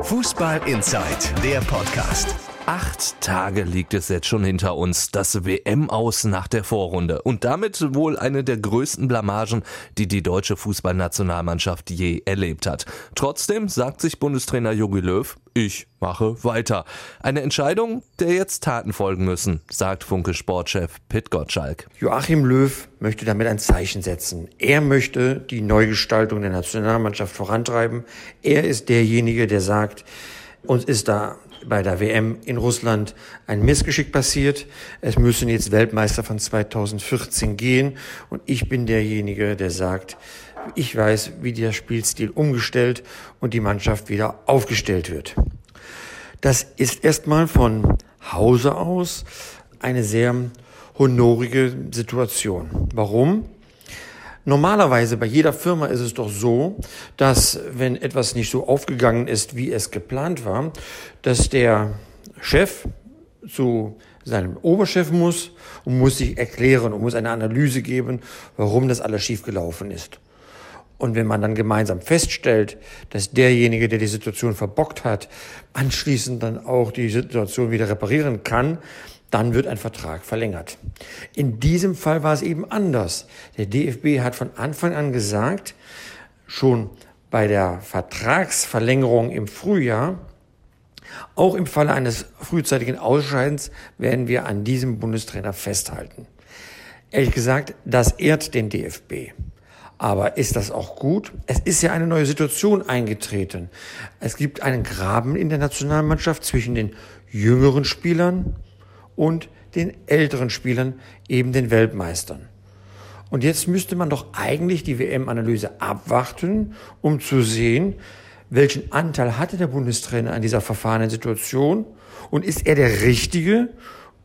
Fußball Inside, der Podcast. Acht Tage liegt es jetzt schon hinter uns, das WM aus nach der Vorrunde und damit wohl eine der größten Blamagen, die die deutsche Fußballnationalmannschaft je erlebt hat. Trotzdem sagt sich Bundestrainer Jogi Löw, ich mache weiter. Eine Entscheidung, der jetzt Taten folgen müssen, sagt Funke Sportchef Pit Gottschalk. Joachim Löw möchte damit ein Zeichen setzen. Er möchte die Neugestaltung der Nationalmannschaft vorantreiben. Er ist derjenige, der sagt, uns ist da bei der WM in Russland ein Missgeschick passiert. Es müssen jetzt Weltmeister von 2014 gehen. Und ich bin derjenige, der sagt, ich weiß, wie der Spielstil umgestellt und die Mannschaft wieder aufgestellt wird. Das ist erstmal von Hause aus eine sehr honorige Situation. Warum? Normalerweise bei jeder Firma ist es doch so, dass wenn etwas nicht so aufgegangen ist, wie es geplant war, dass der Chef zu seinem Oberchef muss und muss sich erklären und muss eine Analyse geben, warum das alles schiefgelaufen ist. Und wenn man dann gemeinsam feststellt, dass derjenige, der die Situation verbockt hat, anschließend dann auch die Situation wieder reparieren kann, dann wird ein Vertrag verlängert. In diesem Fall war es eben anders. Der DFB hat von Anfang an gesagt, schon bei der Vertragsverlängerung im Frühjahr, auch im Falle eines frühzeitigen Ausscheidens werden wir an diesem Bundestrainer festhalten. Ehrlich gesagt, das ehrt den DFB. Aber ist das auch gut? Es ist ja eine neue Situation eingetreten. Es gibt einen Graben in der Nationalmannschaft zwischen den jüngeren Spielern, und den älteren Spielern, eben den Weltmeistern. Und jetzt müsste man doch eigentlich die WM-Analyse abwarten, um zu sehen, welchen Anteil hatte der Bundestrainer an dieser verfahrenen Situation und ist er der Richtige,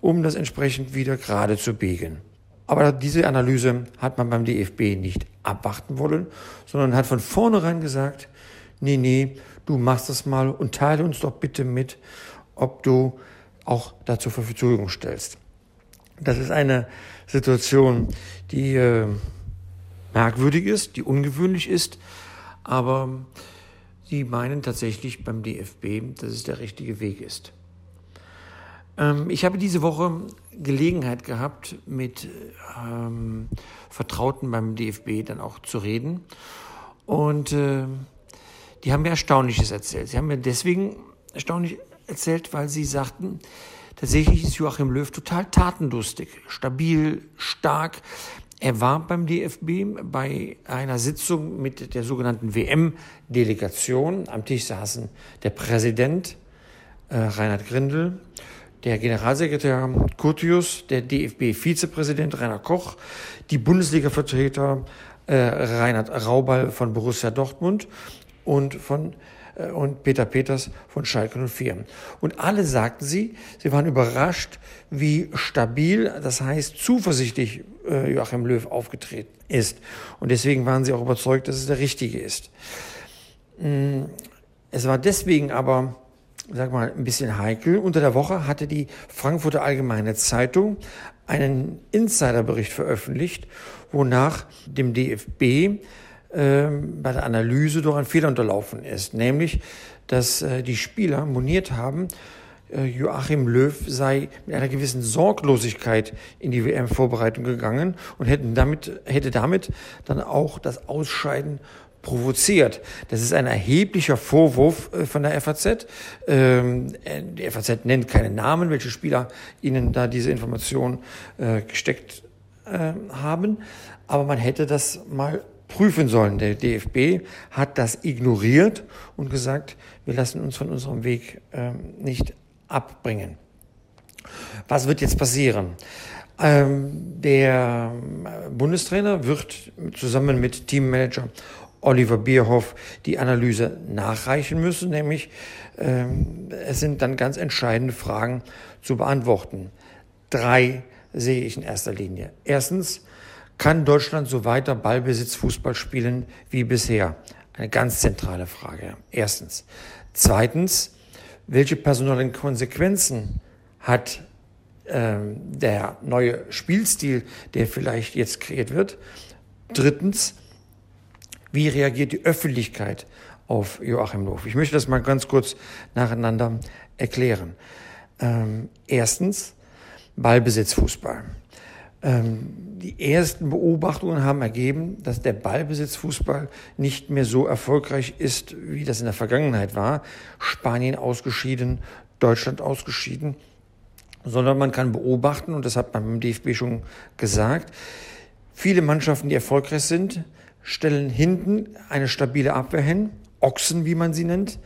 um das entsprechend wieder gerade zu biegen. Aber diese Analyse hat man beim DFB nicht abwarten wollen, sondern hat von vornherein gesagt, nee, nee, du machst das mal und teile uns doch bitte mit, ob du auch dazu zur Verfügung stellst. Das ist eine Situation, die äh, merkwürdig ist, die ungewöhnlich ist, aber sie meinen tatsächlich beim DFB, dass es der richtige Weg ist. Ähm, ich habe diese Woche Gelegenheit gehabt, mit ähm, Vertrauten beim DFB dann auch zu reden und äh, die haben mir Erstaunliches erzählt. Sie haben mir deswegen erstaunlich erzählt, weil sie sagten, tatsächlich ist Joachim Löw total tatenlustig, stabil, stark. Er war beim DFB bei einer Sitzung mit der sogenannten WM-Delegation. Am Tisch saßen der Präsident äh, Reinhard Grindel, der Generalsekretär Curtius, der DFB-Vizepräsident Rainer Koch, die Bundesliga-Vertreter äh, Reinhard Raubal von Borussia Dortmund und von und Peter Peters von Schalke 04. Und alle sagten sie, sie waren überrascht, wie stabil, das heißt zuversichtlich äh, Joachim Löw aufgetreten ist. Und deswegen waren sie auch überzeugt, dass es der richtige ist. Mm, es war deswegen aber, sag mal, ein bisschen heikel. Unter der Woche hatte die Frankfurter Allgemeine Zeitung einen Insiderbericht veröffentlicht, wonach dem DFB ähm, bei der Analyse doch ein Fehler unterlaufen ist, nämlich, dass äh, die Spieler moniert haben, äh, Joachim Löw sei mit einer gewissen Sorglosigkeit in die WM-Vorbereitung gegangen und hätten damit, hätte damit dann auch das Ausscheiden provoziert. Das ist ein erheblicher Vorwurf äh, von der FAZ. Ähm, die FAZ nennt keine Namen, welche Spieler ihnen da diese Information gesteckt haben. Aber man hätte das mal prüfen sollen. Der DFB hat das ignoriert und gesagt, wir lassen uns von unserem Weg ähm, nicht abbringen. Was wird jetzt passieren? Ähm, der Bundestrainer wird zusammen mit Teammanager Oliver Bierhoff die Analyse nachreichen müssen, nämlich ähm, es sind dann ganz entscheidende Fragen zu beantworten. Drei sehe ich in erster Linie. Erstens, kann Deutschland so weiter Ballbesitz Fußball spielen wie bisher? Eine ganz zentrale Frage. Erstens. Zweitens, welche personellen Konsequenzen hat ähm, der neue Spielstil, der vielleicht jetzt kreiert wird? Drittens, wie reagiert die Öffentlichkeit auf Joachim Löw. Ich möchte das mal ganz kurz nacheinander erklären. Ähm, erstens, Ballbesitzfußball. Ähm, die ersten Beobachtungen haben ergeben, dass der Ballbesitzfußball nicht mehr so erfolgreich ist, wie das in der Vergangenheit war. Spanien ausgeschieden, Deutschland ausgeschieden, sondern man kann beobachten, und das hat man beim DFB schon gesagt, viele Mannschaften, die erfolgreich sind, stellen hinten eine stabile Abwehr hin, Ochsen, wie man sie nennt,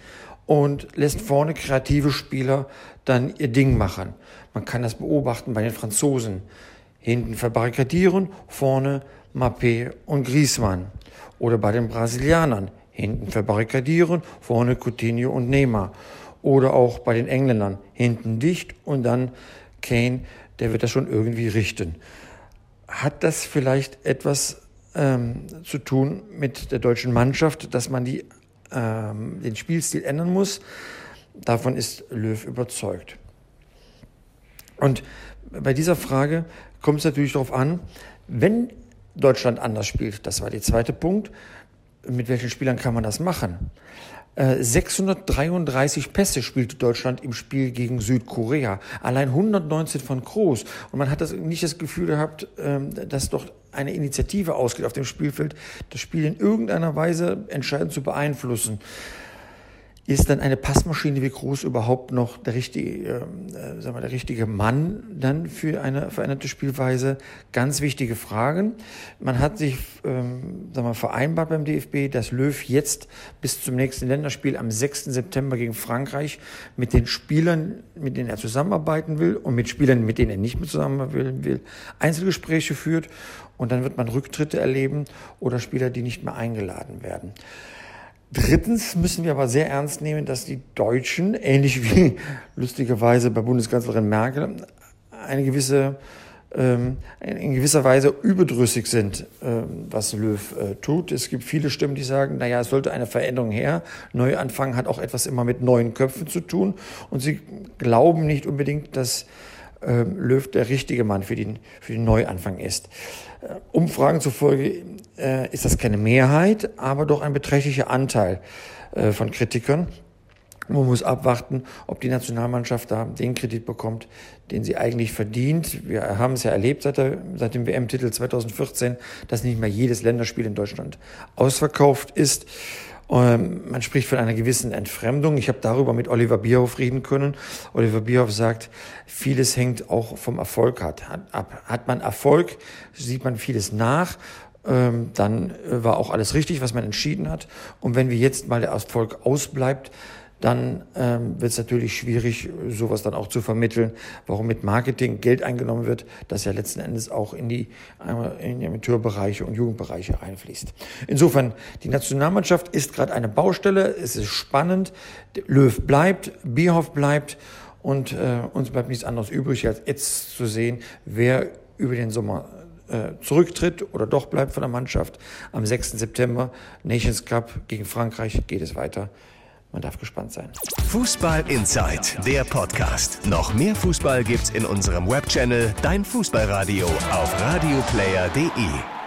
und lässt vorne kreative Spieler dann ihr Ding machen. Man kann das beobachten bei den Franzosen. Hinten verbarrikadieren, vorne Mappé und Griezmann. Oder bei den Brasilianern. Hinten verbarrikadieren, vorne Coutinho und Neymar. Oder auch bei den Engländern. Hinten dicht und dann Kane, der wird das schon irgendwie richten. Hat das vielleicht etwas ähm, zu tun mit der deutschen Mannschaft, dass man die, ähm, den Spielstil ändern muss? Davon ist Löw überzeugt. Und bei dieser Frage kommt es natürlich darauf an, wenn Deutschland anders spielt, das war der zweite Punkt, mit welchen Spielern kann man das machen? 633 äh, Pässe spielte Deutschland im Spiel gegen Südkorea. Allein 119 von Kroos. Und man hat das nicht das Gefühl gehabt, ähm, dass doch eine Initiative ausgeht auf dem Spielfeld, das Spiel in irgendeiner Weise entscheidend zu beeinflussen ist dann eine Passmaschine wie groß überhaupt noch der richtige, äh, sagen wir, der richtige Mann dann für eine veränderte Spielweise? Ganz wichtige Fragen. Man hat sich ähm, sagen wir, vereinbart beim DFB, dass Löw jetzt bis zum nächsten Länderspiel am 6. September gegen Frankreich mit den Spielern, mit denen er zusammenarbeiten will und mit Spielern, mit denen er nicht mehr zusammenarbeiten will, Einzelgespräche führt und dann wird man Rücktritte erleben oder Spieler, die nicht mehr eingeladen werden. Drittens müssen wir aber sehr ernst nehmen, dass die Deutschen, ähnlich wie lustigerweise bei Bundeskanzlerin Merkel, eine gewisse, ähm, in gewisser Weise überdrüssig sind, ähm, was Löw äh, tut. Es gibt viele Stimmen, die sagen, naja, es sollte eine Veränderung her. Neuanfang hat auch etwas immer mit neuen Köpfen zu tun. Und sie glauben nicht unbedingt, dass ähm, Löw der richtige Mann für den, für den Neuanfang ist. Äh, Umfragen zufolge äh, ist das keine Mehrheit, aber doch ein beträchtlicher Anteil äh, von Kritikern. Man muss abwarten, ob die Nationalmannschaft da den Kredit bekommt, den sie eigentlich verdient. Wir haben es ja erlebt seit, der, seit dem WM-Titel 2014, dass nicht mehr jedes Länderspiel in Deutschland ausverkauft ist. Ähm, man spricht von einer gewissen Entfremdung. Ich habe darüber mit Oliver Bierhoff reden können. Oliver Bierhoff sagt, vieles hängt auch vom Erfolg ab. Hat man Erfolg, sieht man vieles nach. Ähm, dann äh, war auch alles richtig, was man entschieden hat. Und wenn wir jetzt mal der Erfolg ausbleibt, dann ähm, wird es natürlich schwierig, sowas dann auch zu vermitteln, warum mit Marketing Geld eingenommen wird, das ja letzten Endes auch in die, in die Amateurbereiche und Jugendbereiche einfließt. Insofern, die Nationalmannschaft ist gerade eine Baustelle, es ist spannend, Löw bleibt, Bierhoff bleibt und äh, uns bleibt nichts anderes übrig, als jetzt zu sehen, wer über den Sommer äh, zurücktritt oder doch bleibt von der Mannschaft. Am 6. September Nations Cup gegen Frankreich geht es weiter. Man darf gespannt sein. Fußball Inside, der Podcast. Noch mehr Fußball gibt's in unserem Webchannel Dein Fußballradio auf radioplayer.de.